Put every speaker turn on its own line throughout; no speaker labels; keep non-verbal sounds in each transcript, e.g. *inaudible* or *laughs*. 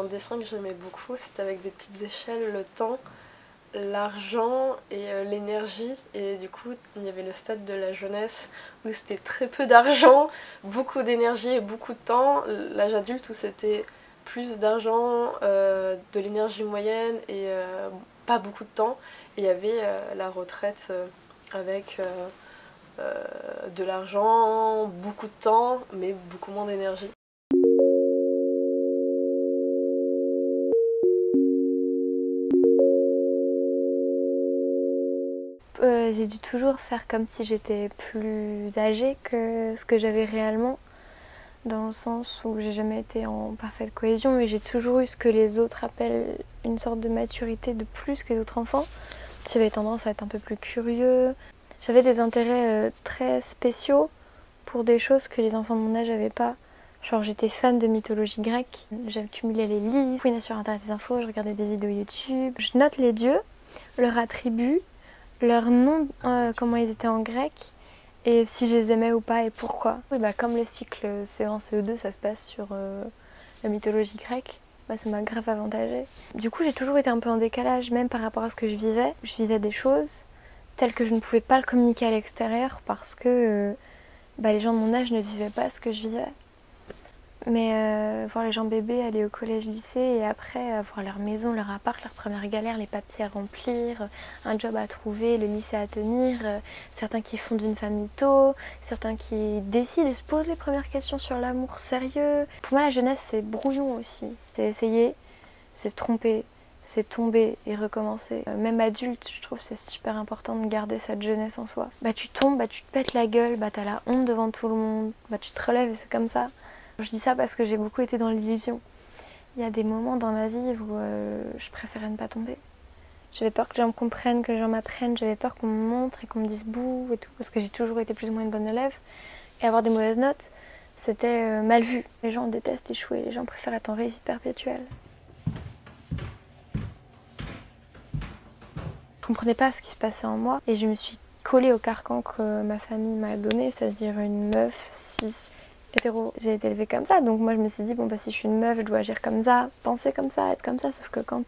un dessin que j'aimais beaucoup, c'était avec des petites échelles, le temps, l'argent et euh, l'énergie. Et du coup, il y avait le stade de la jeunesse où c'était très peu d'argent, *laughs* beaucoup d'énergie et beaucoup de temps. L'âge adulte où c'était plus d'argent, euh, de l'énergie moyenne et euh, pas beaucoup de temps. Et il y avait la retraite avec de l'argent, beaucoup de temps, mais beaucoup moins d'énergie.
J'ai dû toujours faire comme si j'étais plus âgée que ce que j'avais réellement, dans le sens où j'ai jamais été en parfaite cohésion, mais j'ai toujours eu ce que les autres appellent une sorte de maturité de plus que les autres enfants. J'avais tendance à être un peu plus curieux, j'avais des intérêts euh, très spéciaux pour des choses que les enfants de mon âge n'avaient pas. Genre j'étais fan de mythologie grecque, j'accumulais les livres, fouinais sur internet des infos, je regardais des vidéos YouTube, je note les dieux, leurs attributs, leur nom, euh, comment ils étaient en grec, et si je les aimais ou pas et pourquoi. Bah, comme le cycle C1, CE2, ça se passe sur euh, la mythologie grecque, bah, ça m'a grave avantagé. Du coup, j'ai toujours été un peu en décalage, même par rapport à ce que je vivais. Je vivais des choses telles que je ne pouvais pas le communiquer à l'extérieur parce que euh, bah, les gens de mon âge ne vivaient pas ce que je vivais. Mais euh, voir les gens bébés aller au collège, lycée et après avoir euh, leur maison, leur appart, leur première galère, les papiers à remplir, un job à trouver, le lycée à tenir, euh, certains qui fondent une famille tôt, certains qui décident et se posent les premières questions sur l'amour sérieux. Pour moi la jeunesse c'est brouillon aussi. C'est essayer, c'est se tromper, c'est tomber et recommencer. Même adulte, je trouve c'est super important de garder cette jeunesse en soi. Bah tu tombes, bah tu te pètes la gueule, bah t'as la honte devant tout le monde, bah tu te relèves et c'est comme ça. Je dis ça parce que j'ai beaucoup été dans l'illusion. Il y a des moments dans ma vie où euh, je préférais ne pas tomber. J'avais peur que les gens me comprennent, que les gens m'apprennent, j'avais peur qu'on me montre et qu'on me dise bouh et tout, parce que j'ai toujours été plus ou moins une bonne élève. Et avoir des mauvaises notes, c'était euh, mal vu. Les gens détestent échouer, les gens préfèrent être en réussite perpétuelle. Je comprenais pas ce qui se passait en moi et je me suis collée au carcan que ma famille m'a donné, c'est-à-dire une meuf, cis, hétéro, j'ai été élevée comme ça, donc moi je me suis dit, bon bah si je suis une meuf, je dois agir comme ça, penser comme ça, être comme ça, sauf que quand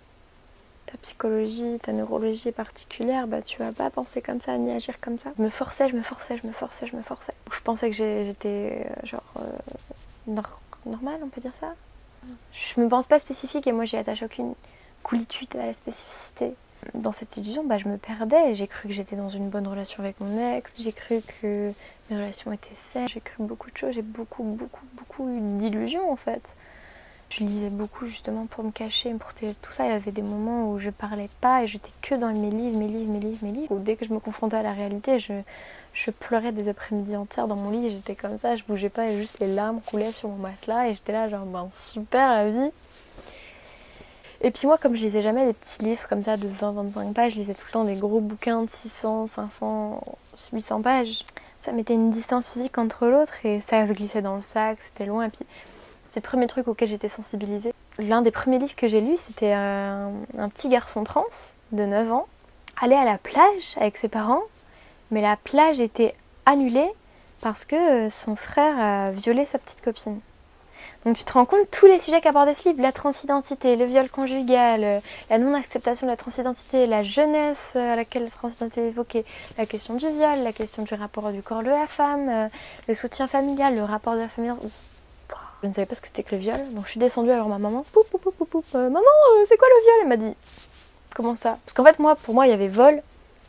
ta psychologie, ta neurologie est particulière, bah tu vas pas penser comme ça, ni agir comme ça. Je me forçais, je me forçais, je me forçais, je me forçais. Je pensais que j'étais euh, genre euh, normale, on peut dire ça? Je me pense pas spécifique et moi j'y attache aucune coolitude à la spécificité dans cette illusion, bah, je me perdais. J'ai cru que j'étais dans une bonne relation avec mon ex, j'ai cru que mes relations étaient saines, j'ai cru beaucoup de choses, j'ai beaucoup, beaucoup, beaucoup eu d'illusions en fait. Je lisais beaucoup justement pour me cacher, de tout ça. Il y avait des moments où je parlais pas et j'étais que dans mes livres, mes livres, mes livres, mes livres. Dès que je me confrontais à la réalité, je, je pleurais des après-midi entières dans mon lit. J'étais comme ça, je bougeais pas et juste les larmes coulaient sur mon matelas. Et j'étais là, genre, ben super la vie. Et puis moi, comme je lisais jamais des petits livres comme ça de 20-25 pages, je lisais tout le temps des gros bouquins de 600, 500, 800 pages. Ça mettait une distance physique entre l'autre et ça se glissait dans le sac, c'était loin. Et puis c'est le premier truc auquel j'étais sensibilisée. L'un des premiers livres que j'ai lu, c'était un, un, petit garçon trans de 9 ans, allait à la plage avec ses parents, mais la plage était annulée parce que son frère a violé sa petite copine. Donc tu te rends compte tous les sujets qu'abordait ce livre, la transidentité, le viol conjugal, euh, la non-acceptation de la transidentité, la jeunesse à laquelle la transidentité est évoquée, la question du viol, la question du rapport du corps de la femme, euh, le soutien familial, le rapport de la famille. Je ne savais pas ce que c'était que le viol, donc je suis descendue alors ma maman. Euh, maman, c'est quoi le viol? Elle m'a dit. Comment ça? Parce qu'en fait, moi, pour moi, il y avait vol,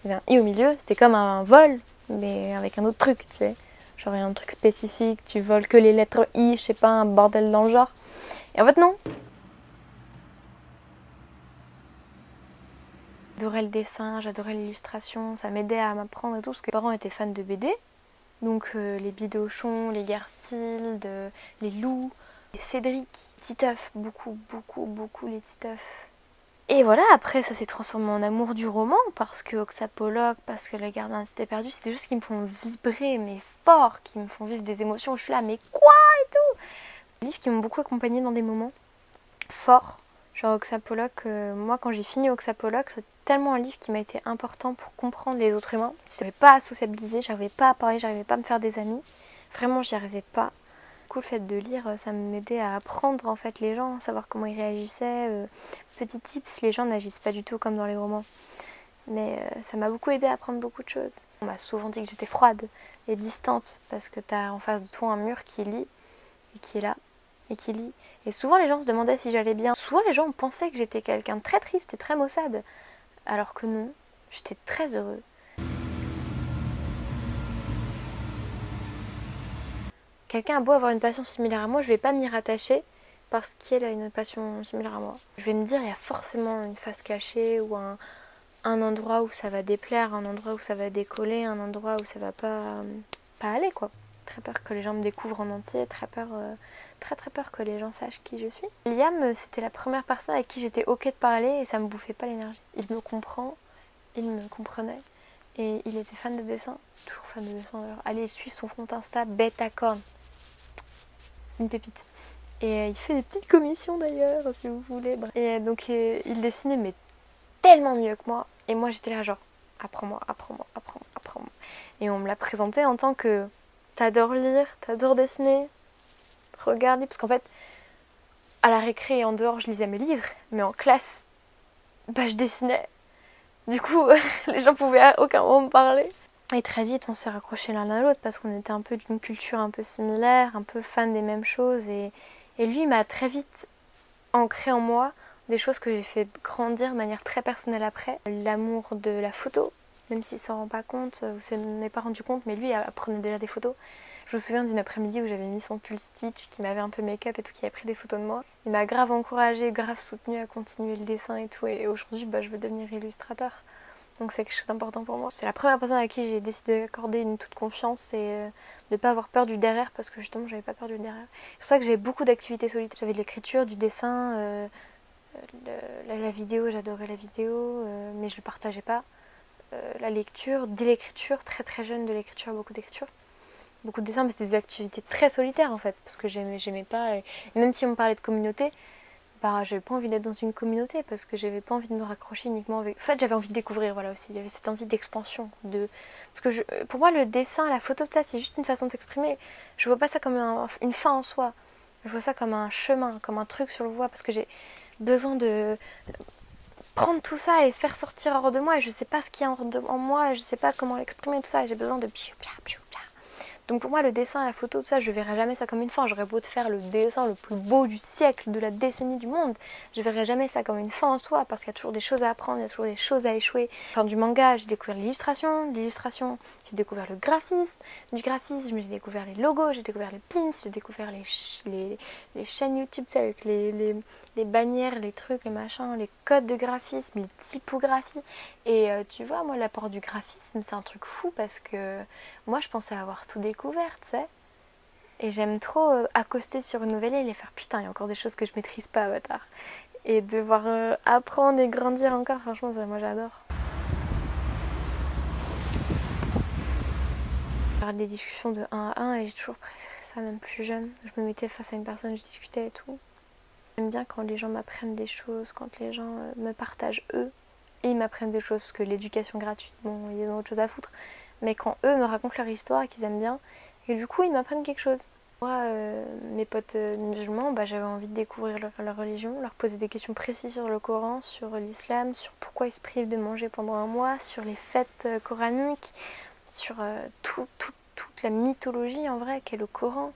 il y avait un i au milieu, c'était comme un vol, mais avec un autre truc, tu sais. Genre, un truc spécifique, tu voles que les lettres I, je sais pas, un bordel dans le genre. Et en fait, non. J'adorais le dessin, j'adorais l'illustration, ça m'aidait à m'apprendre et tout, parce que mes parents étaient fans de BD. Donc, euh, les Bidochons, les Garfield, les Loups, les Cédric, Titeuf, beaucoup, beaucoup, beaucoup les Titeuf. Et voilà, après ça s'est transformé en amour du roman parce que Oxapologue, parce que Le Gardien s'était perdu, c'est des choses qui me font vibrer, mais qui me font vivre des émotions où je suis là, mais quoi et tout livres qui m'ont beaucoup accompagnée dans des moments forts, genre Oxapologue. Euh, moi, quand j'ai fini Oxapologue, c'est tellement un livre qui m'a été important pour comprendre les autres humains. Je n'arrivais pas à sociabiliser, j'arrivais pas à parler, j'arrivais pas à me faire des amis. Vraiment, j'y arrivais pas. coup, le fait de lire, ça m'aidait à apprendre en fait les gens, savoir comment ils réagissaient. Euh, petit tips, les gens n'agissent pas du tout comme dans les romans. Mais euh, ça m'a beaucoup aidé à apprendre beaucoup de choses. On m'a souvent dit que j'étais froide et distante parce que tu as en face de toi un mur qui lit et qui est là et qui lit. Et souvent les gens se demandaient si j'allais bien. Souvent les gens pensaient que j'étais quelqu'un de très triste et très maussade. Alors que non, j'étais très heureux. Quelqu'un a beau avoir une passion similaire à moi, je vais pas m'y rattacher parce qu'elle a une passion similaire à moi. Je vais me dire il y a forcément une face cachée ou un, un endroit où ça va déplaire, un endroit où ça va décoller, un endroit où ça va pas, pas aller quoi. Très peur que les gens me découvrent en entier, très peur, euh, très très peur que les gens sachent qui je suis. Liam, euh, c'était la première personne avec qui j'étais ok de parler et ça me bouffait pas l'énergie. Il me comprend, il me comprenait et il était fan de dessin, toujours fan de dessin d'ailleurs. Allez suivre son compte Insta, Betacorn. C'est une pépite. Et euh, il fait des petites commissions d'ailleurs, si vous voulez. Et donc il dessinait mais tellement mieux que moi. Et moi j'étais là genre, apprends-moi, apprends-moi, apprends-moi, apprends-moi. Et on me l'a présenté en tant que t'adores lire, t'adores dessiner, regarde parce qu'en fait, à la récré et en dehors, je lisais mes livres, mais en classe, bah je dessinais. Du coup, *laughs* les gens pouvaient à aucun moment me parler. Et très vite, on s'est raccrochés l'un à l'autre parce qu'on était un peu d'une culture un peu similaire, un peu fan des mêmes choses. Et, et lui m'a très vite ancré en moi des choses que j'ai fait grandir de manière très personnelle après. L'amour de la photo, même s'il s'en rend pas compte, ou s'en est pas rendu compte, mais lui il prenait déjà des photos. Je me souviens d'une après-midi où j'avais mis son pull stitch, qui m'avait un peu make-up et tout, qui a pris des photos de moi. Il m'a grave encouragé, grave soutenu à continuer le dessin et tout. Et aujourd'hui, bah, je veux devenir illustrateur. Donc c'est quelque chose d'important pour moi. C'est la première personne à qui j'ai décidé d'accorder une toute confiance et euh, de ne pas avoir peur du derrière parce que justement j'avais pas peur du derrière. C'est pour ça que j'ai beaucoup d'activités solitaires. J'avais de l'écriture, du dessin, euh, la, vidéo, j'adorais la vidéo, euh, mais je ne le partageais pas. Euh, la lecture, dès l'écriture, très très jeune de l'écriture, beaucoup d'écriture. Beaucoup de dessins, mais c'était des activités très solitaires en fait, parce que j'aimais, j'aimais pas. Et même si on parlait de communauté, bah j'avais pas envie d'être dans une communauté parce que j'avais pas envie de me raccrocher uniquement avec. En fait, j'avais envie de découvrir, voilà aussi. Il y avait cette envie d'expansion. De... Parce que pour moi, le dessin, la photo, ça, c'est juste une façon de s'exprimer. Je vois pas ça comme une fin en soi. Je vois ça comme un chemin, comme un truc sur le voie, parce que j'ai besoin de prendre tout ça et faire sortir hors de moi. Et je sais pas ce qu'il y a en, moi. Je sais pas comment l'exprimer tout ça. J'ai besoin de donc pour moi le dessin, la photo, tout ça, je verrai jamais ça comme une fin. J'aurais beau de faire le dessin le plus beau du siècle, de la décennie du monde, je verrai jamais ça comme une fin en soi parce qu'il y a toujours des choses à apprendre, il y a toujours des choses à échouer. Enfin du manga, j'ai découvert l'illustration, l'illustration, j'ai découvert le graphisme, du graphisme, j'ai découvert les logos, j'ai découvert les pins, j'ai découvert les, les, les, chaînes YouTube avec les, les les bannières, les trucs, les machins, les codes de graphisme, les typographies. Et euh, tu vois, moi, l'apport du graphisme, c'est un truc fou parce que moi, je pensais avoir tout découvert, tu sais. Et j'aime trop euh, accoster sur une nouvelle et les faire putain, il y a encore des choses que je maîtrise pas, Avatar. Et devoir euh, apprendre et grandir encore, franchement, ça, moi, j'adore. des discussions de 1 à 1 et j'ai toujours préféré ça, même plus jeune. Je me mettais face à une personne, je discutais et tout. J'aime bien quand les gens m'apprennent des choses, quand les gens euh, me partagent eux et ils m'apprennent des choses, parce que l'éducation gratuite, bon, ils ont autre chose à foutre. Mais quand eux me racontent leur histoire et qu'ils aiment bien, et du coup ils m'apprennent quelque chose. Moi, euh, mes potes euh, musulmans, bah, j'avais envie de découvrir leur, religion, leur poser des questions précises sur le Coran, sur l'islam, sur pourquoi ils se privent de manger pendant un mois, sur les fêtes coraniques, sur toute la mythologie en vrai qu'est le Coran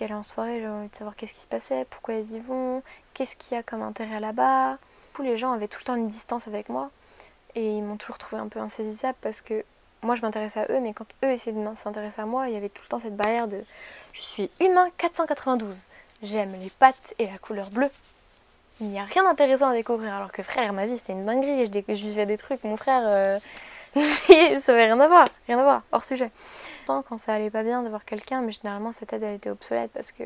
qu'elle est en soirée, j'ai envie de savoir qu'est-ce qui se passait, pourquoi ils y vont, qu'est-ce qu'il y a comme intérêt là-bas. Tous les gens avaient tout le temps une distance avec moi et ils m'ont toujours trouvé un peu insaisissable parce que moi je m'intéressais à eux, mais quand eux essayaient de s'intéresser à moi, il y avait tout le temps cette barrière de je suis humain 492, j'aime les pattes et la couleur bleue. Il n'y a rien d'intéressant à découvrir, alors que frère, ma vie c'était une dinguerie, je, je vivais des trucs, mon frère, euh, *laughs* ça avait rien à voir, rien à voir, hors sujet. Quand ça allait pas bien d'avoir quelqu'un, mais généralement cette aide elle était obsolète parce que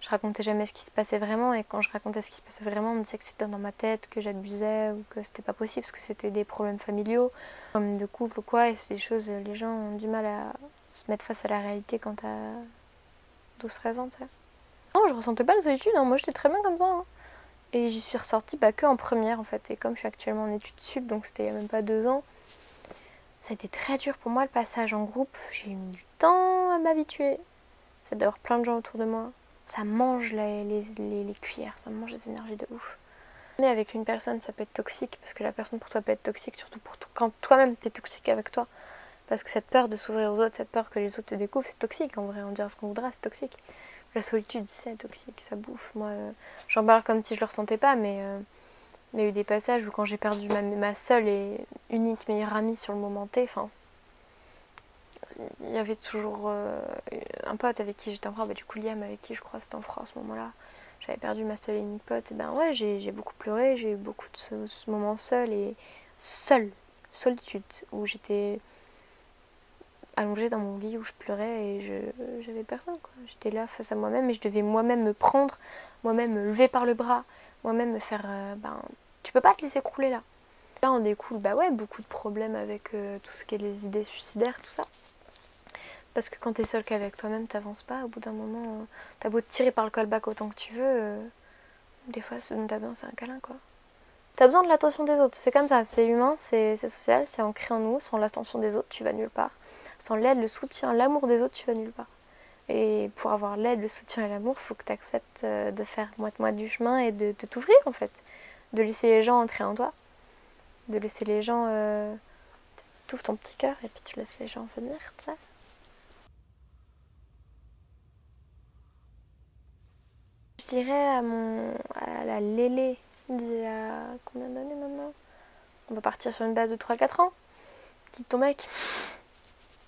je racontais jamais ce qui se passait vraiment et quand je racontais ce qui se passait vraiment, on me disait que c'était dans ma tête, que j'abusais ou que c'était pas possible parce que c'était des problèmes familiaux, de couple ou quoi, et c'est des choses, les gens ont du mal à se mettre face à la réalité quand t'as 12-13 ans, tu sais. Non, je ressentais pas la solitude, hein. moi j'étais très bien comme ça. Hein. Et j'y suis ressortie bah, que en première en fait, et comme je suis actuellement en études sud, donc c'était il y a même pas deux ans, ça a été très dur pour moi le passage en groupe. J'ai eu du temps à m'habituer. d'avoir plein de gens autour de moi. Ça mange les, les, les, cuillères, ça mange les énergies de ouf. Mais avec une personne, ça peut être toxique, parce que la personne pour toi peut être toxique, surtout quand toi-même tu es toxique avec toi. Parce que cette peur de s'ouvrir aux autres, cette peur que les autres te découvrent, c'est toxique en vrai. On dira ce qu'on voudra, c'est toxique. La solitude, c'est toxique, ça bouffe. Moi, euh, j'en parle comme si je le ressentais pas, mais euh, il y a eu des passages où quand j'ai perdu ma, ma, seule et unique meilleure amie sur le moment T, enfin, il y avait toujours euh, un pote avec qui j'étais en froid, bah, du coup Liam avec qui je crois c'était en froid à ce moment-là. J'avais perdu ma seule et unique pote, et ben ouais, j'ai beaucoup pleuré, j'ai eu beaucoup de ce, moment seul et seule, solitude, où j'étais allongée dans mon lit où je pleurais et je j'avais personne. J'étais là face à moi-même et je devais moi-même me prendre, moi-même me lever par le bras, moi-même me faire euh, ben tu peux pas te laisser crouler là. Là on découle bah ouais beaucoup de problèmes avec euh, tout ce qui est les idées suicidaires tout ça. Parce que quand t'es seul qu'avec toi-même t'avances pas, au bout d'un moment euh, t'as beau te tirer par le callback autant que tu veux, des fois t'as besoin c'est un câlin quoi. T'as besoin de l'attention des autres, c'est comme ça, c'est humain, c'est social, c'est ancré en nous, sans l'attention des autres tu vas nulle part. Sans l'aide, le soutien, l'amour des autres, tu vas nulle part. Et pour avoir l'aide, le soutien et l'amour, faut que tu acceptes euh, de faire moite-moite du chemin et de, t'ouvrir en fait. De laisser les gens entrer en toi. De laisser les gens. Euh, ton petit cœur et puis tu laisses les gens venir, tu Je dirais à mon. à la Lélé d'il y a combien d'années maintenant? On va partir sur une base de 3-4 ans. Quitte ton mec.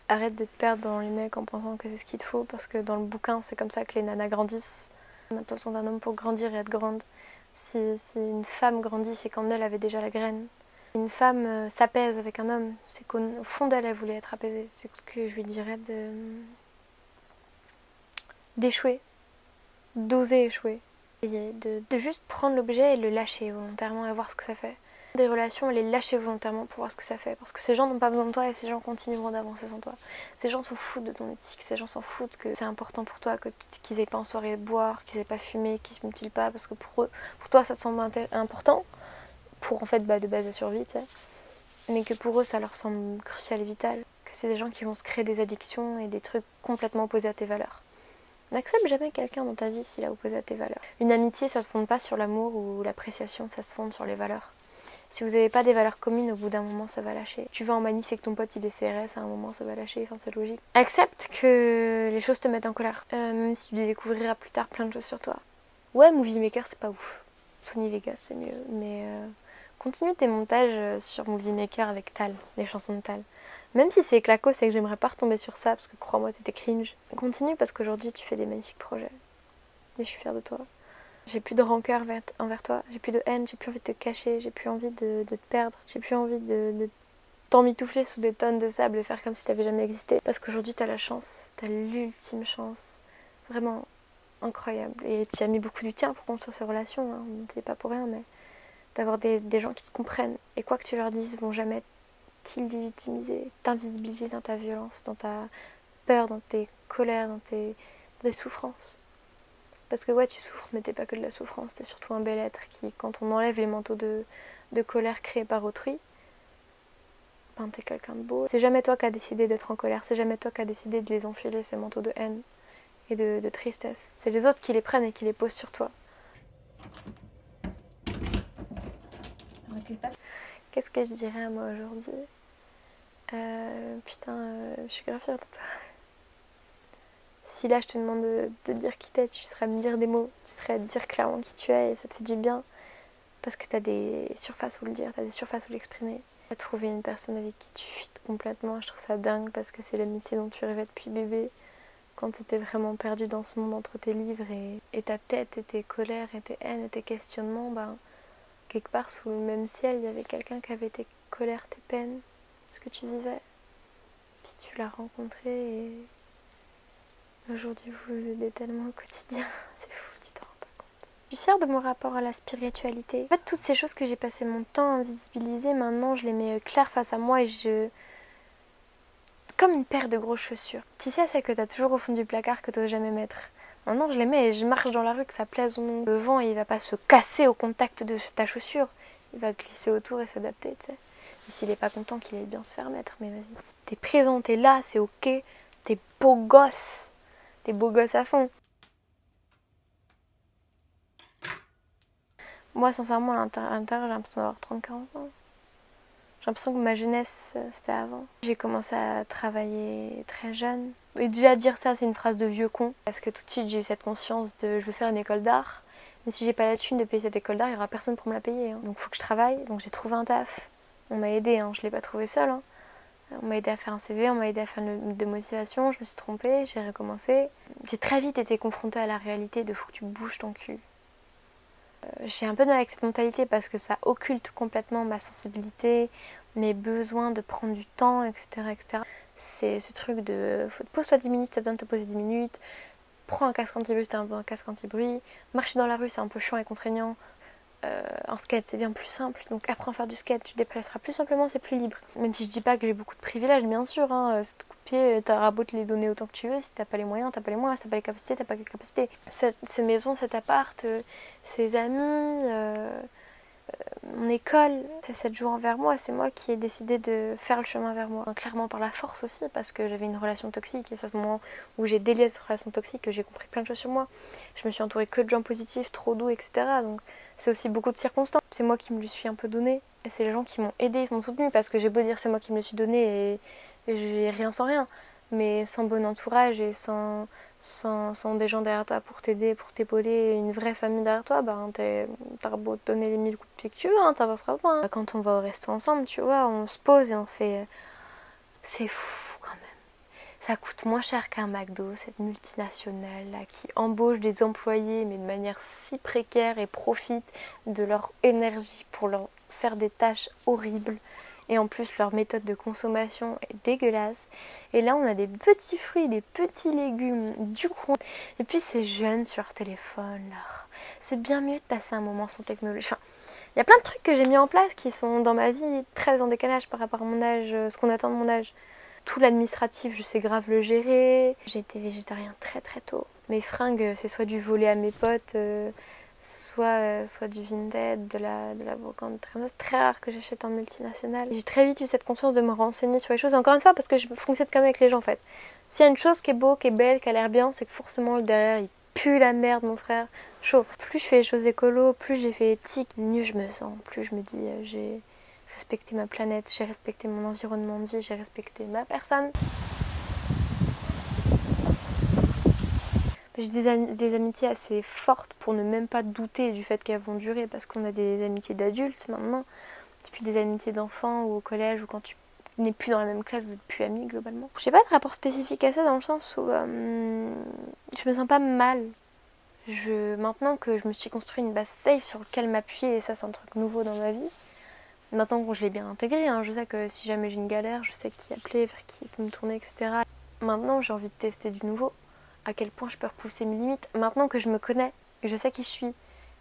Arrête de te perdre dans les mecs en pensant que c'est ce qu'il te faut parce que dans le bouquin, c'est comme ça que les nanas grandissent. On n'a besoin homme pour grandir et être grande. Si, une femme grandit, c'est qu'en elle avait déjà la graine. Une femme euh, s'apaise avec un homme, c'est qu'au fond d'elle, elle voulait être apaisée. C'est ce que je lui dirais de. d'échouer. D'oser échouer. de, de juste prendre l'objet et le lâcher volontairement et voir ce que ça fait des relations les lâcher volontairement pour voir ce que ça fait. Parce que ces gens n'ont pas besoin de toi et ces gens continueront d'avancer sans toi. Ces gens s'en foutent de ton éthique, ces gens s'en foutent que c'est important pour toi, que qu'ils aient pas en soirée boire, qu'ils aient pas fumé, qu'ils se mutilent pas, parce que pour eux, pour toi ça te semble important, pour en fait bah, de base de survie, tu sais. Mais que pour eux ça leur semble crucial et vital. Que c'est des gens qui vont se créer des addictions et des trucs complètement opposés à tes valeurs. N'accepte jamais quelqu'un dans ta vie s'il a opposé à tes valeurs. Une amitié, ça se fonde pas sur l'amour ou l'appréciation, ça se fonde sur les valeurs. Si vous n'avez pas des valeurs communes, au bout d'un moment, ça va lâcher. Tu vas en manif et que ton pote il est CRS, à un moment, ça va lâcher. Enfin, c'est logique. Accepte que les choses te mettent en colère, euh, même si tu découvriras plus tard plein de choses sur toi. Ouais, Movie Maker, c'est pas ouf. Sony Vegas, c'est mieux. Mais euh, continue tes montages euh, sur Movie Maker avec Tal, les chansons de Tal. Même si c'est claco, c'est que j'aimerais pas retomber sur ça parce que crois-moi, t'étais cringe. Continue parce qu'aujourd'hui, tu fais des magnifiques projets. Mais je suis fière de toi. J'ai plus de rancœur envers toi, j'ai plus de haine, j'ai plus envie de te cacher, j'ai plus envie de, te perdre, j'ai plus envie de, de t'emmitoufler sous des tonnes de sable et faire comme si t'avais jamais existé. Parce qu'aujourd'hui t'as la chance, t'as l'ultime chance, vraiment incroyable. Et tu as mis beaucoup du tien pour construire ces relations, hein. t'es pas pour rien, mais d'avoir des, gens qui te comprennent et quoi que tu leur dises vont jamais t'illégitimiser, t'invisibiliser dans ta violence, dans ta peur, dans tes colères, dans tes, souffrances. Parce que ouais, tu souffres, mais t'es pas que de la souffrance, t'es surtout un bel être qui, quand on enlève les manteaux de, colère créés par autrui, ben t'es quelqu'un de beau. C'est jamais toi qui as décidé d'être en colère, c'est jamais toi qui as décidé de les enfiler, ces manteaux de haine et de, tristesse. C'est les autres qui les prennent et qui les posent sur toi. Qu'est-ce que je dirais à moi aujourd'hui? Euh, Putain, euh, je suis grave fière de toi. Si là je te demande de, dire qui t'es, tu serais à me dire des mots, tu serais à dire clairement qui tu es et ça te fait du bien. Parce que tu as des surfaces où le dire, tu as des surfaces où l'exprimer. Trouver une personne avec qui tu fuites complètement, je trouve ça dingue parce que c'est l'amitié dont tu rêvais depuis bébé. Quand tu étais vraiment perdu dans ce monde entre tes livres et, ta tête et tes colères et tes haines et tes questionnements, ben, quelque part sous le même ciel, il y avait quelqu'un qui avait tes colères, tes peines, ce que tu vivais? Puis tu l'as rencontré et Aujourd'hui, vous vous aidez tellement au quotidien. *laughs* C'est fou, tu t'en rends pas compte. Je suis fière de mon rapport à la spiritualité. En fait, toutes ces choses que j'ai passé mon temps à invisibiliser, maintenant, je les mets euh, claires face à moi et je. Comme une paire de grosses chaussures. Tu sais, celles que t'as toujours au fond du placard que t'oses jamais mettre. Maintenant, je les mets et je marche dans la rue, que ça plaise ou non. Le vent, il va pas se casser au contact de ta chaussure. Il va glisser autour et s'adapter, tu sais. Et s'il est pas content, qu'il aille bien se faire mettre, mais vas-y. T'es présent, t'es là, c'est ok. T'es beau gosse T'es beau gosse à fond. Moi, sincèrement, à l'intérieur, j'ai l'impression d'avoir 30-40 ans. J'ai l'impression que ma jeunesse, euh, c'était avant. J'ai commencé à travailler très jeune. Et déjà dire ça, c'est une phrase de vieux con. Parce que tout de suite, j'ai eu cette conscience de je veux faire une école d'art. Mais si j'ai pas la thune de payer cette école d'art, il y aura personne pour me la payer. Hein. Donc faut que je travaille. Donc j'ai trouvé un taf. On m'a aidé, hein. je l'ai pas trouvé seule. Hein. On m'a aidé à faire un CV, on m'a aidé à faire une de motivation. Je me suis trompée, j'ai recommencé. J'ai très vite été confrontée à la réalité de faut que tu bouges ton cul. Euh, j'ai un peu de mal avec cette mentalité parce que ça occulte complètement ma sensibilité, mes besoins de prendre du temps, etc. etc. C'est ce truc de pose-toi 10 minutes, ça besoin de te poser 10 minutes, prends un casque anti-bruit, t'as un casque anti-bruit, marcher dans la rue c'est un peu chiant et contraignant, euh, en skate c'est bien plus simple, donc apprends à faire du skate, tu te déplaceras plus simplement, c'est plus libre. Même si je dis pas que j'ai beaucoup de privilèges, bien sûr, hein, c'est coup de pied, t'auras beau te les donner autant que tu veux, si t'as pas les moyens, t'as pas les moyens, si t'as pas les capacités, t'as pas les capacités. Cette, maison, cet appart, euh, ses amis, euh, mon école, cette joue envers moi, c'est moi qui ai décidé de faire le chemin vers moi. clairement par la force aussi, parce que j'avais une relation toxique, et c'est à ce moment où j'ai délié cette relation toxique que j'ai compris plein de choses sur moi. Je me suis entourée que de gens positifs, trop doux, etc. Donc c'est aussi beaucoup de circonstances. C'est moi qui me le suis un peu donné, et c'est les gens qui m'ont aidé, qui m'ont soutenu, parce que j'ai beau dire c'est moi qui me le suis donné, et, et j'ai rien sans rien. Mais sans bon entourage et sans, sans, des gens derrière toi pour t'aider, pour t'épauler, une vraie famille derrière toi, bah, t'as beau te donner les mille coups de pied que tu veux, hein, t'avanceras pas. Hein. Quand on va au resto ensemble, tu vois, on se pose et on fait. C'est fou quand même. Ça coûte moins cher qu'un McDo, cette multinationale qui embauche des employés, mais de manière si précaire et profite de leur énergie pour leur faire des tâches horribles et en plus leur méthode de consommation est dégueulasse. Et là on a des petits fruits, des petits légumes, du coin. Et puis ces jeunes sur téléphone là. C'est bien mieux de passer un moment sans technologie. Enfin, il y a plein de trucs que j'ai mis en place qui sont dans ma vie très en décalage par rapport à mon âge, euh, ce qu'on attend de mon âge. Tout l'administratif, je sais grave le gérer. J'ai été végétarien très très tôt. Mes fringues, c'est soit du volet à mes potes, euh, soit, euh, soit du Vinted, de la, de la brocante. C'est très rare que j'achète en multinational. J'ai très vite eu cette conscience de me renseigner sur les choses. encore une fois, parce que je fonctionne quand même avec les gens en fait. S'il y a une chose qui est beau, qui est belle, qui a l'air bien, c'est que forcément le derrière il pue la merde, mon frère. Chaud. Plus je fais les choses écolo, plus j'ai fait éthique, mieux je me sens. Plus je me dis, euh, j'ai respecté ma planète, j'ai respecté mon environnement de vie, j'ai respecté ma personne. J'ai des, amitiés assez fortes pour ne même pas douter du fait qu'elles vont durer parce qu'on a des amitiés d'adultes maintenant, depuis des amitiés d'enfants ou au collège ou quand tu n'es plus dans la même classe, vous n'êtes plus amis globalement. Je n'ai pas de rapport spécifique à ça dans le sens où euh, je me sens pas mal. Je, maintenant que je me suis construit une base safe sur laquelle m'appuyer, et ça c'est un truc nouveau dans ma vie, maintenant que je l'ai bien intégré, hein, je sais que si jamais j'ai une galère, je sais qui appeler, vers qui me tourner, etc. Maintenant j'ai envie de tester du nouveau à quel point je peux repousser mes limites maintenant que je me connais et je sais qui je suis.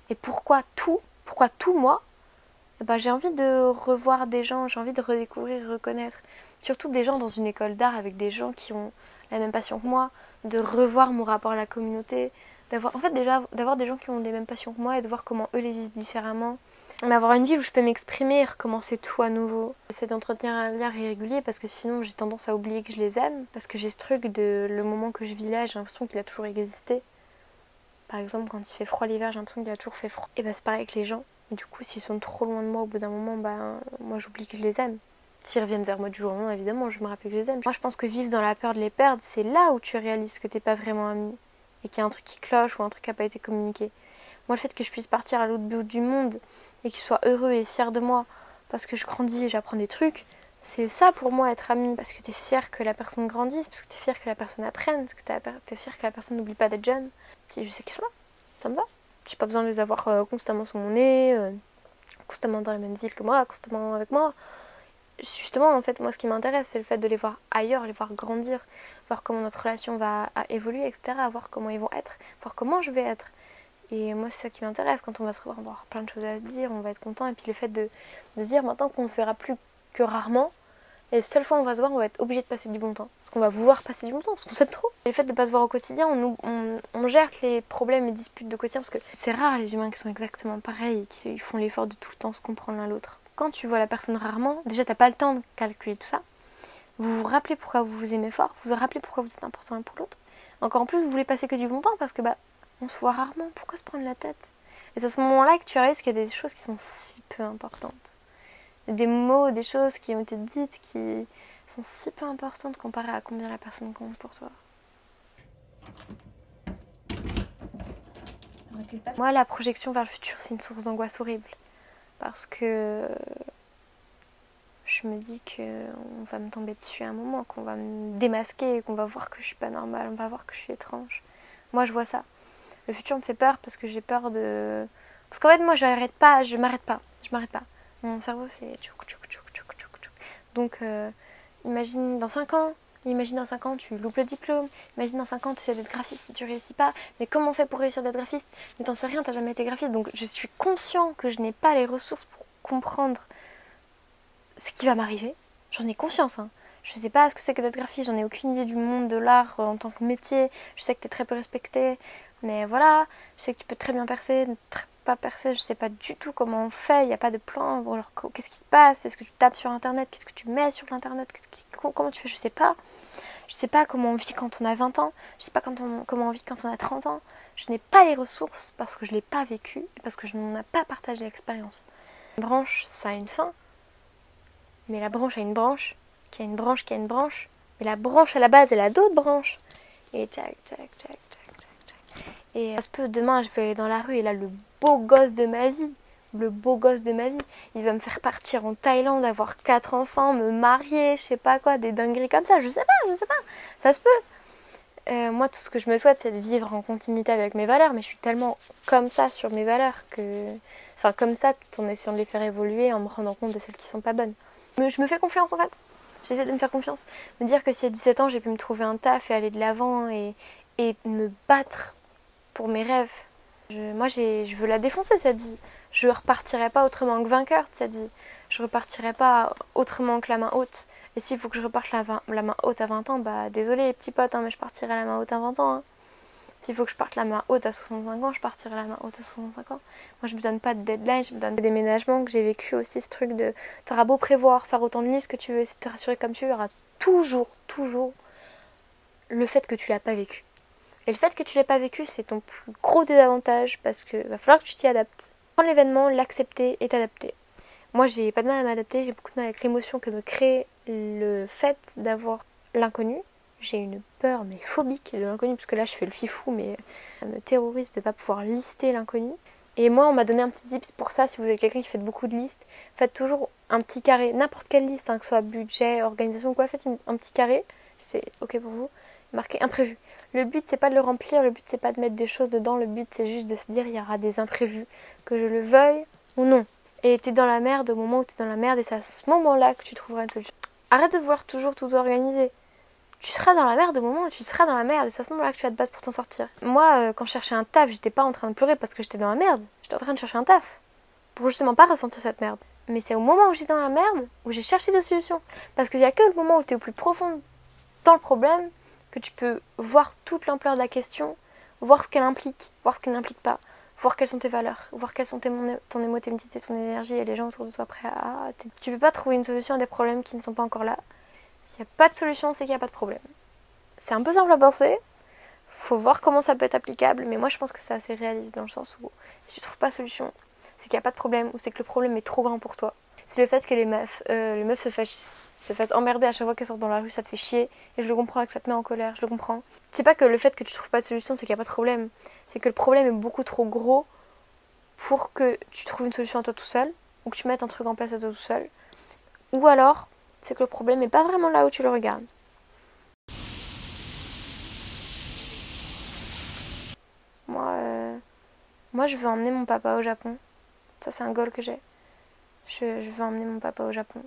Et pourquoi tout Pourquoi tout moi ben, J'ai envie de revoir des gens, j'ai envie de redécouvrir, reconnaître. Surtout des gens dans une école d'art avec des gens qui ont la même passion que moi, de revoir mon rapport à la communauté, d'avoir en fait déjà d'avoir des gens qui ont des mêmes passions que moi et de voir comment eux les vivent différemment mais avoir une vie où je peux m'exprimer et recommencer tout à nouveau. J'essaie d'entretenir un lien régulier parce que sinon j'ai tendance à oublier que je les aime. Parce que j'ai ce truc de le moment que je vis là, j'ai l'impression qu'il a toujours existé. Par exemple, quand il fait froid l'hiver, j'ai l'impression qu'il a toujours fait froid. Et bah c'est pareil avec les gens. Du coup, s'ils sont trop loin de moi au bout d'un moment, bah moi j'oublie que je les aime. S'ils reviennent vers moi du jour au lendemain, évidemment, je me rappelle que je les aime. Moi je pense que vivre dans la peur de les perdre, c'est là où tu réalises que t'es pas vraiment ami. Et qu'il y a un truc qui cloche ou un truc qui n'a pas été communiqué. Moi, le fait que je puisse partir à l'autre bout du monde et qu'il soit heureux et fier de moi parce que je grandis et j'apprends des trucs, c'est ça pour moi être ami. Parce que tu es fier que la personne grandisse, parce que tu es fier que la personne apprenne, parce que tu es fier que la personne n'oublie pas d'être jeune. Si je sais qu'ils sont là, ça me va. J'ai pas besoin de les avoir euh, constamment sur mon nez, euh, constamment dans la même ville que moi, constamment avec moi. Justement, en fait, moi, ce qui m'intéresse, c'est le fait de les voir ailleurs, les voir grandir, voir comment notre relation va évoluer, etc., voir comment ils vont être, voir comment je vais être. Et moi, c'est ça qui m'intéresse. Quand on va se revoir, on va avoir plein de choses à se dire, on va être content. Et puis le fait de, de se dire maintenant qu'on se verra plus que rarement, et seule fois on va se voir, on va être obligé de passer du bon temps. Parce qu'on va vouloir passer du bon temps, parce qu'on s'aime trop. Et le fait de ne pas se voir au quotidien, on, on, on, gère les problèmes et disputes de quotidien, parce que c'est rare les humains qui sont exactement pareils et qui font l'effort de tout le temps se comprendre l'un l'autre. Quand tu vois la personne rarement, déjà t'as pas le temps de calculer tout ça. Vous vous rappelez pourquoi vous vous aimez fort, vous vous rappelez pourquoi vous êtes important l'un pour l'autre. Encore en plus, vous voulez passer que du bon temps parce que bah, on se voit rarement. Pourquoi se prendre la tête? Et c'est à ce moment-là que tu réalises qu'il y a des choses qui sont si peu importantes. Des mots, des choses qui ont été dites qui sont si peu importantes comparées à combien la personne compte pour toi. Moi, la projection vers le futur, c'est une source d'angoisse horrible. Parce que je me dis qu'on va me tomber dessus à un moment, qu'on va me démasquer, qu'on va voir que je suis pas normale, on va voir que je suis étrange. Moi, je vois ça. Le futur me fait peur parce que j'ai peur de. Parce qu'en fait, moi, j'arrête pas, je m'arrête pas, je m'arrête pas. Mon cerveau, c'est. Donc, euh, imagine dans 5 ans, Imagine dans 5 ans, tu loupes le diplôme. Imagine dans 5 ans, tu essaies d'être graphiste, tu réussis pas. Mais comment on fait pour réussir d'être graphiste? Mais t'en sais rien, t'as jamais été graphiste. Donc je suis conscient que je n'ai pas les ressources pour comprendre ce qui va m'arriver. J'en ai conscience. Hein. Je sais pas ce que c'est que d'être graphiste, j'en ai aucune idée du monde de l'art euh, en tant que métier. Je sais que tu es très peu respecté. Mais voilà, je sais que tu peux très bien percer, très pas percer, je sais pas du tout comment on fait, il n'y a pas de plan. Alors qu'est-ce qui se passe Est-ce que tu tapes sur internet Qu'est-ce que tu mets sur l'internet Comment tu fais Je sais pas. Je sais pas comment on vit quand on a 20 ans. Je sais pas quand on, comment on vit quand on a 30 ans. Je n'ai pas les ressources parce que je l'ai pas vécu parce que je n'en ai pas partagé l'expérience. Une branche, ça a une fin. Mais la branche a une branche, qui a une branche, qui a une branche. Mais la branche à la base, elle a d'autres branches. Et tchac, tchac, tchac, et ça se peut, demain, je vais dans la rue et là, le beau gosse de ma vie, le beau gosse de ma vie, il va me faire partir en Thaïlande, avoir quatre enfants, me marier, je sais pas quoi, des dingueries comme ça. Je sais pas, je sais pas. Ça se peut. Euh, moi, tout ce que je me souhaite, c'est de vivre en continuité avec mes valeurs, mais je suis tellement comme ça sur mes valeurs que. Enfin, comme ça, tout en essayant de les faire évoluer, en me rendant compte de celles qui sont pas bonnes. Mais je me fais confiance en fait. J'essaie de me faire confiance. Me dire que si à 17 ans, j'ai pu me trouver un taf et aller de l'avant et me battre pour mes rêves. moi, je veux la défoncer cette vie. Je repartirai pas autrement que vainqueur de cette vie. Je repartirai pas autrement que la main haute. Et s'il faut que je reparte la, main haute à 20 ans, bah désolé les petits potes, hein, mais je partirai la main haute à 20 ans. Hein. S'il faut que je parte la main haute à 65 ans, je partirai la main haute à 65 ans. Moi, je me donne pas de deadline, je me donne des déménagements que j'ai vécu aussi, ce truc de. T'auras beau prévoir, faire autant de listes que tu veux, te rassurer comme tu veux, il y aura toujours, toujours le fait que tu l'as pas vécu. Et le fait que tu l'aies pas vécu, c'est ton plus gros désavantage parce que va falloir que tu t'y adaptes. Prendre l'événement, l'accepter et t'adapter. Moi, j'ai pas de mal à m'adapter, j'ai beaucoup de mal avec l'émotion que me crée le fait d'avoir l'inconnu. J'ai une peur, mais phobique de l'inconnu, parce que là, je fais le fifou, mais ça me terrorise de pas pouvoir lister l'inconnu. Et moi, on m'a donné un petit tips pour ça. Si vous avez quelqu'un qui fait beaucoup de listes, faites toujours un petit carré, n'importe quelle liste, hein, que ce soit budget, organisation ou quoi, faites un petit carré, c'est ok pour vous, marqué imprévu. Le but c'est pas de le remplir, le but c'est pas de mettre des choses dedans, le but c'est juste de se dire il y aura des imprévus, que je le veuille ou non. Et t'es dans la merde au moment où t'es dans la merde et c'est à ce moment-là que tu trouveras une solution. Arrête de vouloir toujours tout organiser. Tu seras dans la merde au moment où tu seras dans la merde et c'est à ce moment-là que tu vas te battre pour t'en sortir. Moi, euh, quand je cherchais un taf, j'étais pas en train de pleurer parce que j'étais dans la merde. J'étais en train de chercher un taf. Pour justement pas ressentir cette merde. Mais c'est au moment où j'étais dans la merde où j'ai cherché des solutions. Parce qu'il y a que le moment où tu es au plus profond dans le problème que tu peux voir toute l'ampleur de la question, voir ce qu'elle implique, voir ce qu'elle n'implique pas, voir quelles sont tes valeurs, voir quelles sont tes, ton émotivité, ton énergie et les gens autour de toi prêts à... Tu peux pas trouver une solution à des problèmes qui ne sont pas encore là. S'il n'y a pas de solution, c'est qu'il n'y a pas de problème. C'est un peu simple à penser, faut voir comment ça peut être applicable, mais moi je pense que c'est assez réaliste dans le sens où si tu trouves pas de solution, c'est qu'il n'y a pas de problème ou c'est que le problème est trop grand pour toi. C'est le fait que les meufs, euh, les meufs se fassent se fasse emmerder à chaque fois qu'elle sort dans la rue, ça te fait chier. Et je le comprends et que ça te met en colère, je le comprends. C'est pas que le fait que tu trouves pas de solution, c'est qu'il n'y a pas de problème. C'est que le problème est beaucoup trop gros pour que tu trouves une solution à toi tout seul, ou que tu mettes un truc en place à toi tout seul. Ou alors, c'est que le problème n'est pas vraiment là où tu le regardes. Moi, euh, moi, je veux emmener mon papa au Japon. Ça, c'est un goal que j'ai. Je, je veux emmener mon papa au Japon.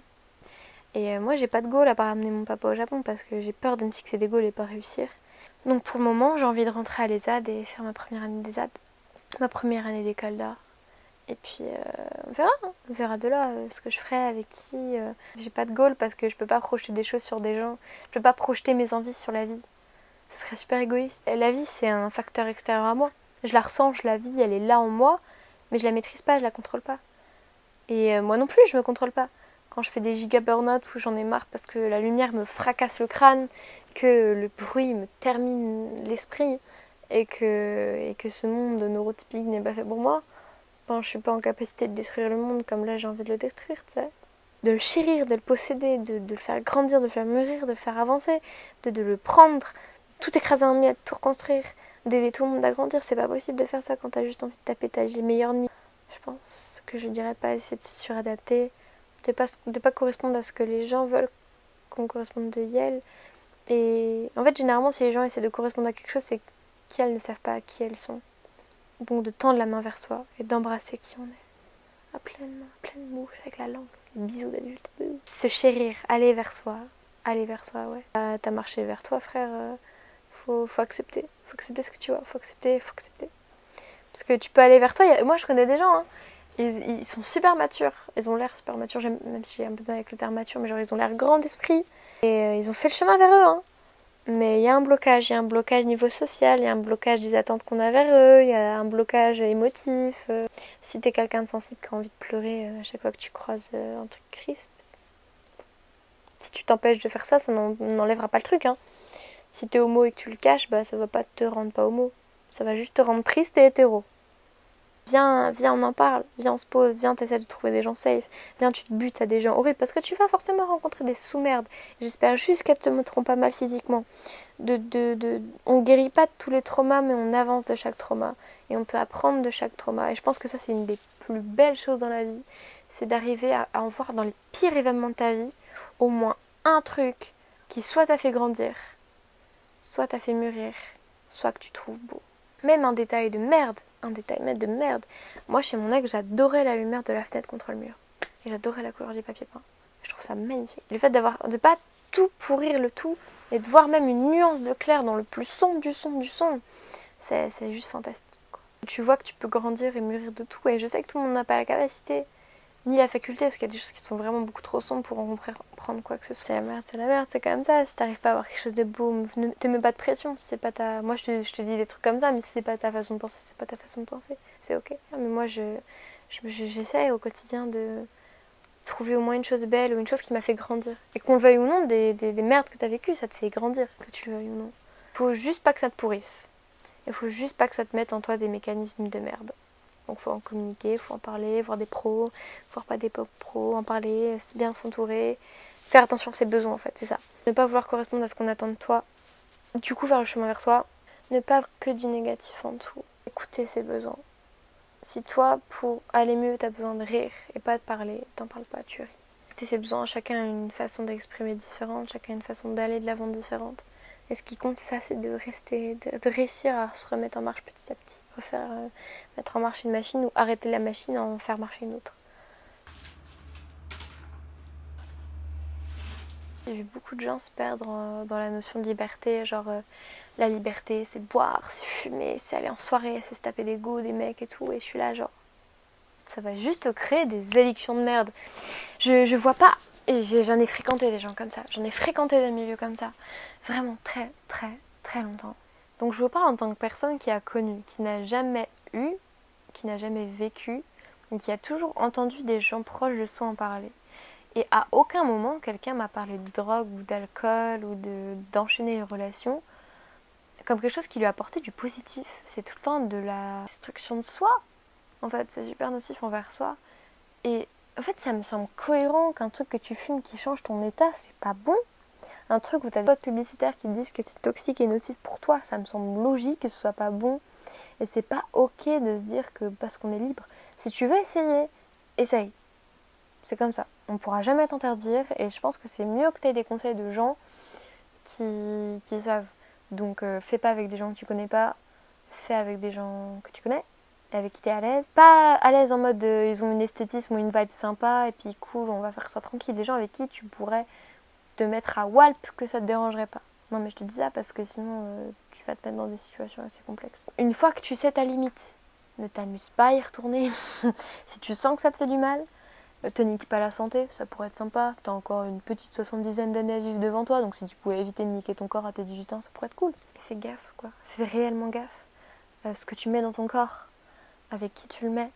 Et euh, moi, j'ai pas de goal à part amener mon papa au Japon parce que j'ai peur de me fixer des goals et pas réussir. Donc pour le moment, j'ai envie de rentrer à l'ESAD et faire ma première année d'ESAD, ma première année d'école d'art. Et puis euh, on verra, hein. on verra de là euh, ce que je ferai, avec qui. J'ai pas de goal parce que je peux pas projeter des choses sur des gens, je peux pas projeter mes envies sur la vie. Ce serait super égoïste. La vie, c'est un facteur extérieur à moi. Je la ressens, je la vis, elle est là en moi, mais je la maîtrise pas, je la contrôle pas. Et moi non plus, je me contrôle pas quand je fais des giga burn où j'en ai marre parce que la lumière me fracasse le crâne, que le bruit me termine l'esprit et que, et que ce monde neurotypique n'est pas fait pour moi, ben, je suis pas en capacité de détruire le monde comme là j'ai envie de le détruire, tu sais. De le chérir, de le posséder, de, de, le faire grandir, de le faire mûrir, de le faire avancer, de, de le prendre, tout écraser en miettes, tout reconstruire, d'aider tout le monde à grandir. C'est pas possible de faire ça quand t'as juste envie de taper ta meilleure nuit. Je pense que je dirais pas essayer de se suradapter, de pas, de pas correspondre à ce que les gens veulent qu'on corresponde de Yel. Et en fait, généralement, si les gens essaient de correspondre à quelque chose, c'est qu'elles ne savent pas qui elles sont. Bon, de tendre la main vers soi et d'embrasser qui on est. À pleine main, à pleine bouche, avec la langue, les bisous d'adulte. Se chérir, aller vers soi. Aller vers soi, ouais. T'as marché vers toi, frère. Euh, faut, faut accepter. Faut accepter ce que tu vois. Faut accepter, faut accepter. Parce que tu peux aller vers toi. Moi, je connais des gens. Hein. Ils, sont super matures. Ils ont l'air super matures, même si j'ai un peu mal avec le terme mature, mais genre ils ont l'air grand d'esprit. Et euh, ils ont fait le chemin vers eux. Hein. Mais il y a un blocage, il y a un blocage niveau social, il y a un blocage des attentes qu'on a vers eux, il y a un blocage émotif. Euh. Si t'es quelqu'un de sensible qui a envie de pleurer euh, à chaque fois que tu croises un truc Christ, si tu t'empêches de faire ça, ça n'enlèvera pas le truc. Hein. Si t'es homo et que tu le caches, bah ça va pas te rendre pas homo. Ça va juste te rendre triste et hétéro. Viens, viens, on en parle, viens, on se pose, viens, t'essaies de trouver des gens safe, viens, tu te butes à des gens horribles, parce que tu vas forcément rencontrer des sous-merdes. J'espère juste qu'elles te mettront pas mal physiquement. De, de, de... On guérit pas de tous les traumas, mais on avance de chaque trauma. Et on peut apprendre de chaque trauma. Et je pense que ça, c'est une des plus belles choses dans la vie. C'est d'arriver à, à en voir dans les pires événements de ta vie, au moins un truc qui soit t'a fait grandir, soit t'a fait mûrir, soit que tu trouves beau. Même un détail de merde, un détail de merde. Moi, chez mon ex, j'adorais la lumière de la fenêtre contre le mur. Et j'adorais la couleur du papier peint. Je trouve ça magnifique. Le fait d'avoir, de pas tout pourrir le tout et de voir même une nuance de clair dans le plus sombre du son du son, c'est juste fantastique. Tu vois que tu peux grandir et mûrir de tout. Et je sais que tout le monde n'a pas la capacité ni la faculté, parce qu'il y a des choses qui sont vraiment beaucoup trop sombres pour en comprendre quoi que ce soit. C'est la merde, c'est la merde, c'est même ça. Si t'arrives pas à avoir quelque chose de beau, ne te mets pas de pression. c'est pas ta. Moi, je te, je te, dis des trucs comme ça, mais si c'est pas ta façon de penser, c'est pas ta façon de penser. C'est ok. Mais moi, je, j'essaie au quotidien de trouver au moins une chose belle ou une chose qui m'a fait grandir. Et qu'on le veuille ou non, des, des, des merdes que t'as vécues, ça te fait grandir, que tu le veuilles ou non. Faut juste pas que ça te pourrisse. Il faut juste pas que ça te mette en toi des mécanismes de merde. Donc faut en communiquer, faut en parler, voir des pros, voir pas des pros, en parler, bien s'entourer, faire attention à ses besoins en fait, c'est ça. Ne pas vouloir correspondre à ce qu'on attend de toi, du coup faire le chemin vers soi, ne pas que du négatif en tout, écouter ses besoins. Si toi, pour aller mieux, t'as besoin de rire et pas de parler, t'en parles pas, tu ris. Écouter ses besoins, chacun a une façon d'exprimer différente, chacun a une façon d'aller de l'avant différente. Et ce qui compte, ça, c'est de rester, de, réussir à se remettre en marche petit à petit. Refaire, euh, mettre en marche une machine ou arrêter la machine et en faire marcher une autre. J'ai vu beaucoup de gens se perdre dans la notion de liberté, genre euh, la liberté c'est boire, c'est fumer, c'est aller en soirée, c'est se taper des go, des mecs et tout, et je suis là genre ça va juste créer des élections de merde. Je, vois pas, j'en ai fréquenté des gens comme ça, j'en ai fréquenté des milieux comme ça, vraiment très très très longtemps. Donc je vous parle en tant que personne qui a connu, qui n'a jamais eu, qui n'a jamais vécu, qui a toujours entendu des gens proches de soi en parler. Et à aucun moment quelqu'un m'a parlé de drogue ou d'alcool ou de d'enchaîner les relations comme quelque chose qui lui apportait du positif. C'est tout le temps de la destruction de soi. En fait, c'est super nocif envers soi. Et en fait, ça me semble cohérent qu'un truc que tu fumes qui change ton état, c'est pas bon. Un truc où tu as des potes publicitaires qui disent que c'est toxique et nocif pour toi, ça me semble logique que ce soit pas bon. Et c'est pas ok de se dire que parce qu'on est libre, si tu veux essayer, essaye. C'est comme ça. On pourra jamais t'interdire et je pense que c'est mieux que tu des conseils de gens qui, qui savent. Donc euh, fais pas avec des gens que tu connais pas, fais avec des gens que tu connais avec qui t'es à l'aise. Pas à l'aise en mode euh, ils ont une esthétisme ou une vibe sympa et puis cool, on va faire ça tranquille. Des gens avec qui tu pourrais te mettre à Walp que ça te dérangerait pas. Non mais je te dis ça parce que sinon euh, tu vas te mettre dans des situations assez complexes. Une fois que tu sais ta limite, ne t'amuse pas à y retourner. *laughs* si tu sens que ça te fait du mal, euh, te nique pas la santé, ça pourrait être sympa. T'as encore une petite soixante-dizaine d'années à vivre devant toi, donc si tu pouvais éviter de niquer ton corps à tes 18 ans, ça pourrait être cool. Fais gaffe quoi, fais réellement gaffe. ce que tu mets dans ton corps, avec qui tu le mets,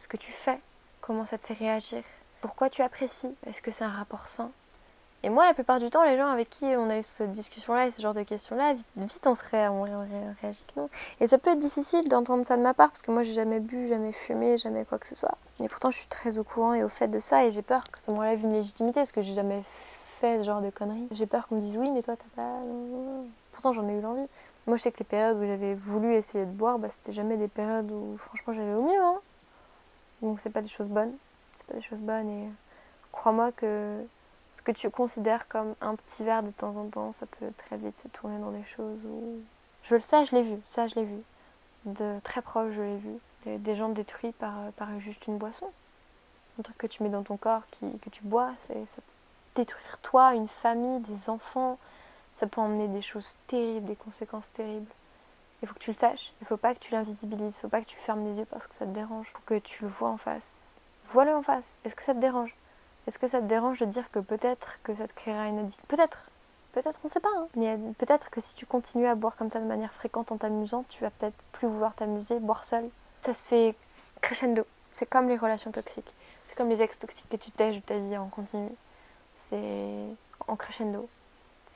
ce que tu fais, comment ça te fait réagir. Pourquoi tu apprécies Est-ce que c'est un rapport sain? Et moi, la plupart du temps, les gens avec qui on a eu cette discussion-là et ce genre de questions-là, vite, vite on, serait, réagit que non. Et ça peut être difficile d'entendre ça de ma part parce que moi, j'ai jamais bu, jamais fumé, jamais quoi que ce soit. Et pourtant, je suis très au courant et au fait de ça et j'ai peur que ça m'enlève une légitimité parce que j'ai jamais fait ce genre de conneries. J'ai peur qu'on me dise oui, mais toi, t'as pas. Pourtant, j'en ai eu l'envie. Moi, je sais que les périodes où j'avais voulu essayer de boire, bah, c'était jamais des périodes où, franchement, j'allais au mieux. Hein. Donc, c'est pas des choses bonnes. C'est pas des choses bonnes. Et crois-moi que ce que tu considères comme un petit verre de temps en temps, ça peut très vite se tourner dans des choses où. Je le sais, je l'ai vu. Ça, je l'ai vu. De très proche, je l'ai vu. Des, gens détruits par, par juste une boisson. Un truc que tu mets dans ton corps, qui, que tu bois, ça peut détruire toi, une famille, des enfants ça peut emmener des choses terribles, des conséquences terribles. Il faut que tu le saches, il faut pas que tu l'invisibilises, il faut pas que tu fermes les yeux parce que ça te dérange, faut que tu le vois en face. Vois-le en face. Est-ce que ça te dérange? Est-ce que ça te dérange de dire que peut-être que ça te créera une addiction? Peut-être. Peut-être, on ne sait pas. Hein. Mais peut-être que si tu continues à boire comme ça de manière fréquente en t'amusant, tu vas peut-être plus vouloir t'amuser, boire seul. Ça se fait crescendo. C'est comme les relations toxiques. C'est comme les ex toxiques que tu tèches de ta vie en continu. C'est en crescendo.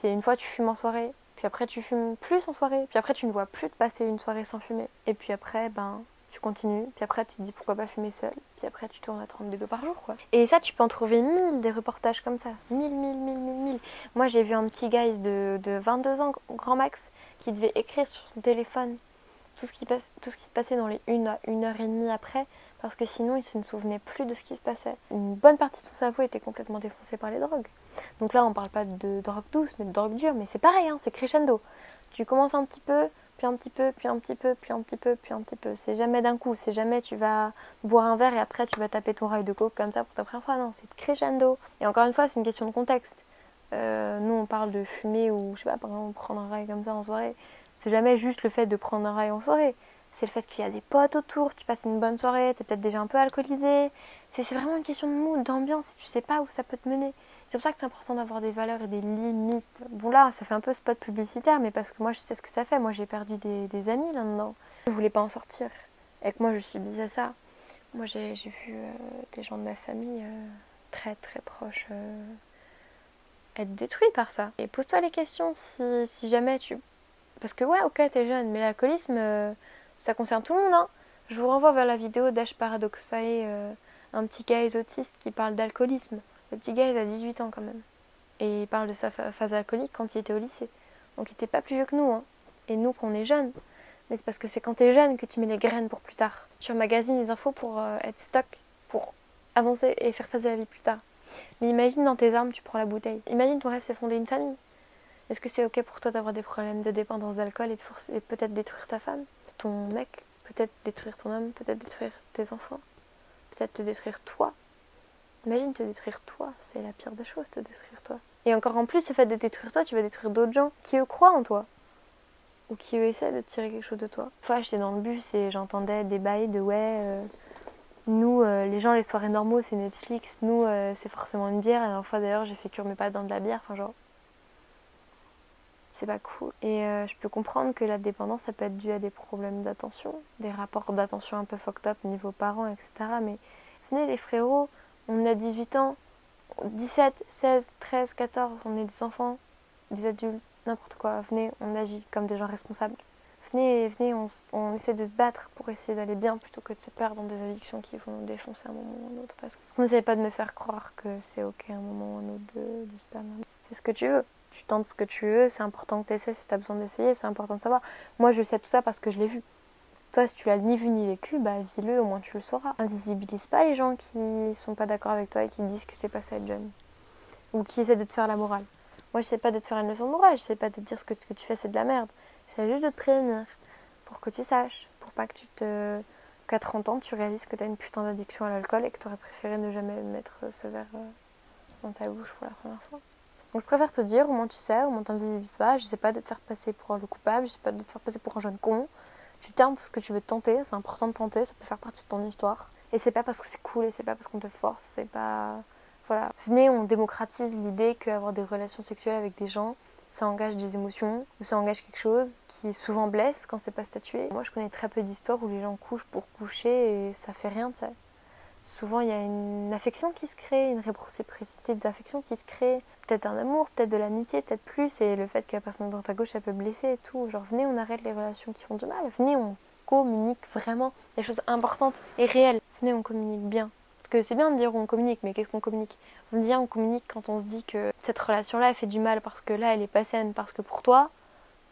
C'est une fois tu fumes en soirée, puis après tu fumes plus en soirée, puis après tu ne vois plus te passer une soirée sans fumer. Et puis après, ben, tu continues, puis après tu te dis pourquoi pas fumer seul, puis après tu tournes à 30 bédos par jour quoi. Et ça tu peux en trouver mille des reportages comme ça, mille, mille, mille, mille, mille. Moi j'ai vu un petit guys de, de 22 ans grand max qui devait écrire sur son téléphone tout ce qui, se passait dans les une, une heure et demie après parce que sinon il ne se souvenait plus de ce qui se passait. Une bonne partie de son cerveau était complètement défoncée par les drogues. Donc là on parle pas de drogue douce mais de drogue dure, mais c'est pareil, hein, c'est crescendo. Tu commences un petit peu, puis un petit peu, puis un petit peu, puis un petit peu, puis un petit peu. C'est jamais d'un coup, c'est jamais tu vas boire un verre et après tu vas taper ton rail de coke comme ça pour ta première fois. Non, c'est crescendo. Et encore une fois, c'est une question de contexte. Euh, nous on parle de fumer ou je sais pas, par exemple prendre un rail comme ça en soirée. C'est jamais juste le fait de prendre un rail en soirée c'est le fait qu'il y a des potes autour, tu passes une bonne soirée, tu es peut-être déjà un peu alcoolisé. C'est vraiment une question de mood, d'ambiance, tu sais pas où ça peut te mener. C'est pour ça que c'est important d'avoir des valeurs et des limites. Bon là, ça fait un peu spot publicitaire, mais parce que moi je sais ce que ça fait. Moi j'ai perdu des, amis là-dedans. Je voulais pas en sortir. Et que moi je subissais ça. Moi j'ai vu euh, des gens de ma famille euh, très très proches euh, être détruits par ça. Et pose-toi les questions si, jamais tu... Parce que ouais, ok, t'es jeune, mais l'alcoolisme ça concerne tout le monde. Hein. Je vous renvoie vers la vidéo d'Ash Paradoxae, un petit gars autiste qui parle d'alcoolisme. Le petit gars, il a 18 ans quand même. Et il parle de sa phase alcoolique quand il était au lycée. Donc il n'était pas plus vieux que nous. Hein. Et nous, qu'on est jeunes. Mais c'est parce que c'est quand tu es jeune que tu mets les graines pour plus tard. Tu emmagasines les infos pour euh, être stock, pour avancer et faire passer la vie plus tard. Mais imagine dans tes armes, tu prends la bouteille. Imagine ton rêve, c'est fonder une famille. Est-ce que c'est ok pour toi d'avoir des problèmes de dépendance d'alcool et, et peut-être détruire ta femme ton mec, peut-être détruire ton homme, peut-être détruire tes enfants, peut-être te détruire toi? Imagine te détruire toi, c'est la pire des choses, te détruire toi. Et encore en plus, le fait de détruire toi, tu vas détruire d'autres gens qui eux croient en toi. Ou qui eux essaient de tirer quelque chose de toi. Une fois, j'étais dans le bus et j'entendais des bails de ouais, euh, nous, euh, les gens, les soirées normaux, c'est Netflix, nous, euh, c'est forcément une bière. Et une fois d'ailleurs, j'ai fait cuire mes pas dans de la bière, enfin genre, c'est pas cool. Et je peux comprendre que la dépendance, ça peut être dû à des problèmes d'attention, des rapports d'attention un peu fucked up niveau parents, etc. Mais venez les frérots, on a 18 ans, 17, 16, 13, 14, on est des enfants, des adultes, n'importe quoi. Venez, on agit comme des gens responsables. Venez, venez, on, essaie de se battre pour essayer d'aller bien plutôt que de se perdre dans des addictions qui vont nous défoncer à un moment ou à un autre. Parce que n'essayez pas de me faire croire que c'est ok à un moment ou à un autre de, de se perdre. Fais ce que tu veux tu tentes ce que tu veux, c'est important que tu essaies si tu as besoin d'essayer, c'est important de savoir. Moi, je sais tout ça parce que je l'ai vu. Toi, si tu l'as ni vu ni vécu, bah vis-le, au moins tu le sauras. Invisibilise pas les gens qui sont pas d'accord avec toi et qui disent que c'est pas ça être jeune. Ou qui essaient de te faire la morale. Moi, je sais pas de te faire une leçon de morale, je sais pas de te dire ce que, tu fais, c'est de la merde. J'essaie juste de te prévenir pour que tu saches, pour pas que tu te. qu'à 30 ans, tu réalises que tu as une putain d'addiction à l'alcool et que tu aurais préféré ne jamais mettre ce verre euh, dans ta bouche pour la première fois. Donc je préfère te dire, au moins tu sais, au moins t'invisibilises pas. Je sais pas de te faire passer pour le coupable, je sais pas de te faire passer pour un jeune con. Tu tentes ce que tu veux tenter, c'est important de tenter, ça peut faire partie de ton histoire. Et c'est pas parce que c'est cool et c'est pas parce qu'on te force, c'est pas. Voilà. Venez, on démocratise l'idée qu'avoir des relations sexuelles avec des gens, ça engage des émotions, ou ça engage quelque chose qui souvent blesse quand c'est pas statué. Moi je connais très peu d'histoires où les gens couchent pour coucher et ça fait rien, tu sais. Souvent il y a une affection qui se crée, une réciprocité d'affection qui se crée, peut-être un amour, peut-être de l'amitié, peut-être plus, et le fait que la personne de droite à gauche, elle peut blesser et tout. Genre, venez, on arrête les relations qui font du mal, venez, on communique vraiment des choses importantes et réelles. Venez, on communique bien. Parce que c'est bien de dire on communique, mais qu'est-ce qu'on communique? On dit on communique quand on se dit que cette relation-là, elle fait du mal parce que là, elle est pas saine, parce que pour toi,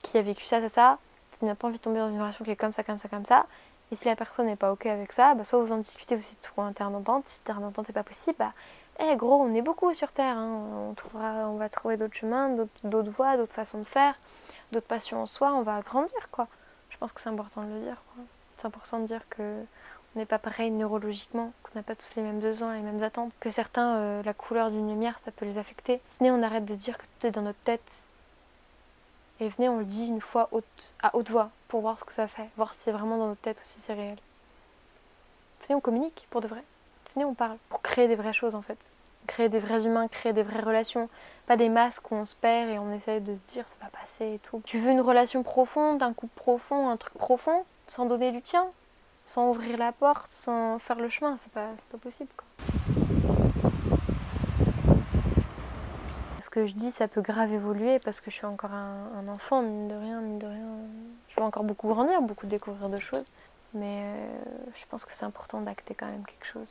qui a vécu ça, ça, ça, tu n'as pas envie de tomber dans une relation qui est comme ça, comme ça, comme ça, et si la personne n'est pas OK avec ça, bah, soit vous en discutez aussi de un terrain d'entente. Si d'entente n'est pas possible, bah, eh, gros, on est beaucoup sur Terre. Hein. On, trouvera, on va trouver d'autres chemins, d'autres voies, d'autres façons de faire, d'autres passions en soi. On va grandir, quoi. Je pense que c'est important de le dire, C'est important de dire que on n'est pas pareil neurologiquement, qu'on n'a pas tous les mêmes besoins, les mêmes attentes, que certains, euh, la couleur d'une lumière, ça peut les affecter. Venez, on arrête de dire que tout est dans notre tête. Et venez, on le dit une fois à haute voix pour voir ce que ça fait, voir si c'est vraiment dans notre tête ou si c'est réel. Venez, on communique pour de vrai. Venez, on parle pour créer des vraies choses en fait. Créer des vrais humains, créer des vraies relations. Pas des masques où on se perd et on essaie de se dire ça va passer et tout. Tu veux une relation profonde, un couple profond, un truc profond, sans donner du tien, sans ouvrir la porte, sans faire le chemin, c'est pas, possible quoi. Ce que je dis, ça peut grave évoluer parce que je suis encore un, enfant, mine de rien, mine de rien. Vais encore beaucoup grandir, beaucoup découvrir de choses. Mais euh, je pense que c'est important d'acter quand même quelque chose.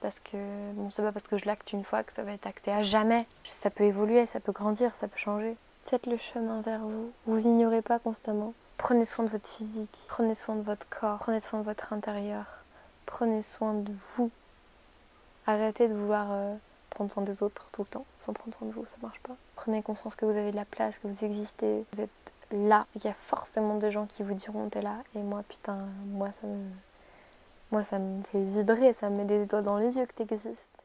Parce que, bon, c'est pas parce que je l'acte une fois que ça va être acté à jamais. Ça peut évoluer, ça peut grandir, ça peut changer. Faites le chemin vers vous. Vous ignorez pas constamment. Prenez soin de votre physique, prenez soin de votre corps, prenez soin de votre intérieur, prenez soin de vous. Arrêtez de vouloir euh, prendre soin des autres tout le temps sans prendre soin de vous, ça marche pas. Prenez conscience que vous avez de la place, que vous existez, vous êtes là. Il y a forcément des gens qui vous diront t'es là. Et moi, putain, moi ça me, moi ça me fait vibrer, ça me met des étoiles dans les yeux que t'existes.